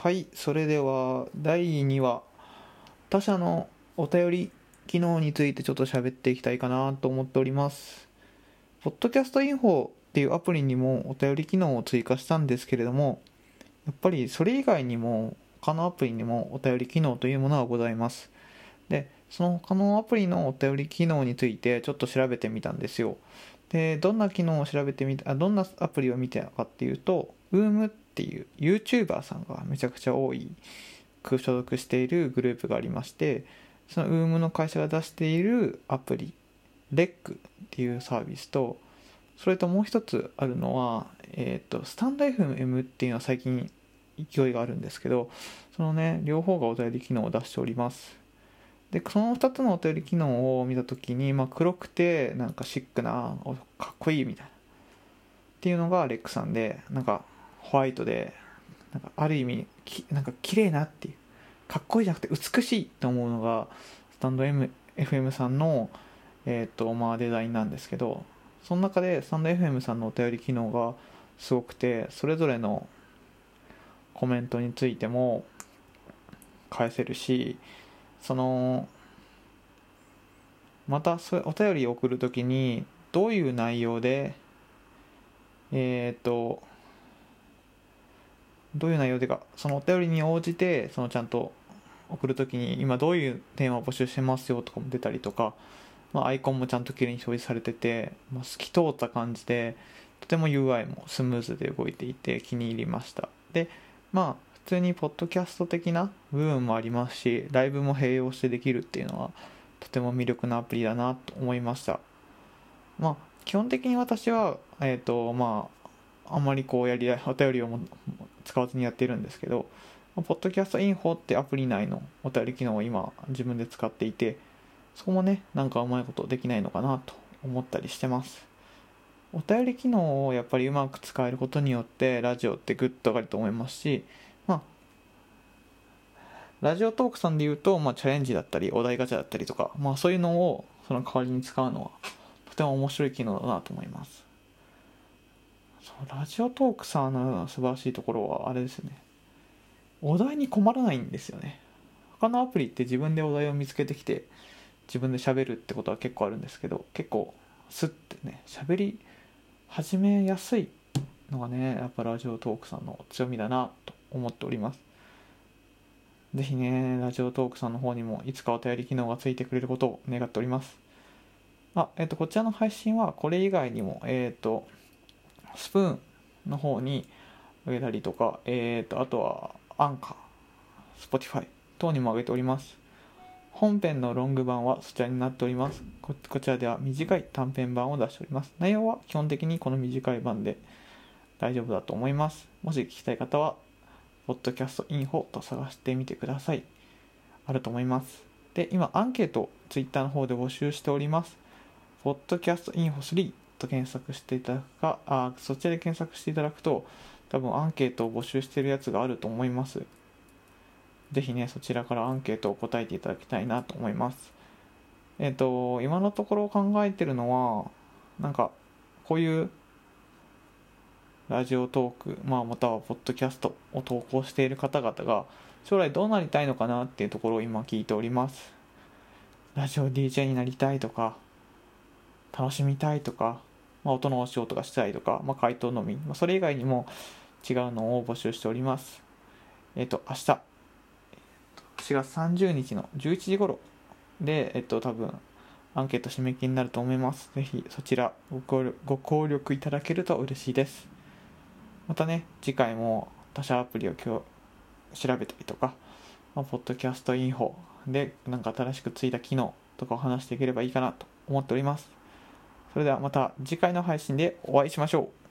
はいそれでは第2話他社のお便り機能についてちょっと喋っていきたいかなと思っております。ポッドキャストインフォっていうアプリにもお便り機能を追加したんですけれどもやっぱりそれ以外にも他のアプリにもお便り機能というものがございます。でその他のアプリのお便り機能についてちょっと調べてみたんですよ。でどんな機能を調べてみたどんなアプリを見てたかっていうと UM っていう YouTuber さんがめちゃくちゃ多い所属しているグループがありましてその UM の会社が出しているアプリ REC っていうサービスとそれともう一つあるのは、えっ、ー、とスタンド FM っていうのは最近勢いがあるんですけどそのね両方がお便り機能を出しております。でその2つのお便り機能を見た時に、まあ、黒くてなんかシックなかっこいいみたいなっていうのがレックさんでなんかホワイトでなんかある意味きなんか綺麗なっていうかっこいいじゃなくて美しいと思うのがスタンド、M、FM さんの、えーとまあ、デザインなんですけどその中でスタンド FM さんのお便り機能がすごくてそれぞれのコメントについても返せるしそのまたそお便りを送るときにどういう内容でえっ、ー、とどういう内容でかそのお便りに応じてそのちゃんと送るときに今どういうテーマを募集してますよとかも出たりとか、まあ、アイコンもちゃんと綺麗に表示されてて、まあ、透き通った感じでとても UI もスムーズで動いていて気に入りました。でまあ普通にポッドキャスト的な部分もありますしライブも併用してできるっていうのはとても魅力なアプリだなと思いました。まあ基本的に私はえっ、ー、とまああんまりこうやりお便りを使わずにやってるんですけどポッドキャストインフォってアプリ内のお便り機能を今自分で使っていてそこもねなんかうまいことできないのかなと思ったりしてますお便り機能をやっぱりうまく使えることによってラジオってグッと上がると思いますしまあ、ラジオトークさんで言うと、まあ、チャレンジだったり、お題ガチャだったりとか、まあ、そういうのをその代わりに使うのは、とても面白い機能だなと思います。ラジオトークさんの素晴らしいところは、あれですね。お題に困らないんですよね。他のアプリって自分でお題を見つけてきて、自分で喋るってことは結構あるんですけど、結構、スッてね、喋り始めやすいのがね、やっぱラジオトークさんの強みだなと思っております。ぜひね、ラジオトークさんの方にもいつかお便り機能がついてくれることを願っております。あ、えっ、ー、と、こちらの配信はこれ以外にも、えっ、ー、と、スプーンの方にあげたりとか、え、ー、と、あとはアンカー、スポティファイ等にも上げております。本編のロング版はそちらになっておりますこ。こちらでは短い短編版を出しております。内容は基本的にこの短い版で大丈夫だと思います。もし聞きたい方はポッドキャストインフォと探してみてください。あると思います。で、今、アンケート、ツイッターの方で募集しております。ポッドキャストインフォ3と検索していただくか、あそちらで検索していただくと、多分アンケートを募集してるやつがあると思います。ぜひね、そちらからアンケートを答えていただきたいなと思います。えっ、ー、と、今のところ考えてるのは、なんか、こういうラジオトーク、まあ、またはポッドキャストを投稿している方々が将来どうなりたいのかなっていうところを今聞いておりますラジオ DJ になりたいとか楽しみたいとか、まあ、音のお仕事がしたいとか、まあ、回答のみ、まあ、それ以外にも違うのを募集しておりますえっ、ー、と明日4月30日の11時頃でえっ、ー、と多分アンケート締め切りになると思います。ぜひそちらご協力いただけると嬉しいです。またね次回も他社アプリを今日調べたりとか、まあ、ポッドキャストインフォでなんか新しくついた機能とかを話していければいいかなと思っておりますそれではまた次回の配信でお会いしましょう。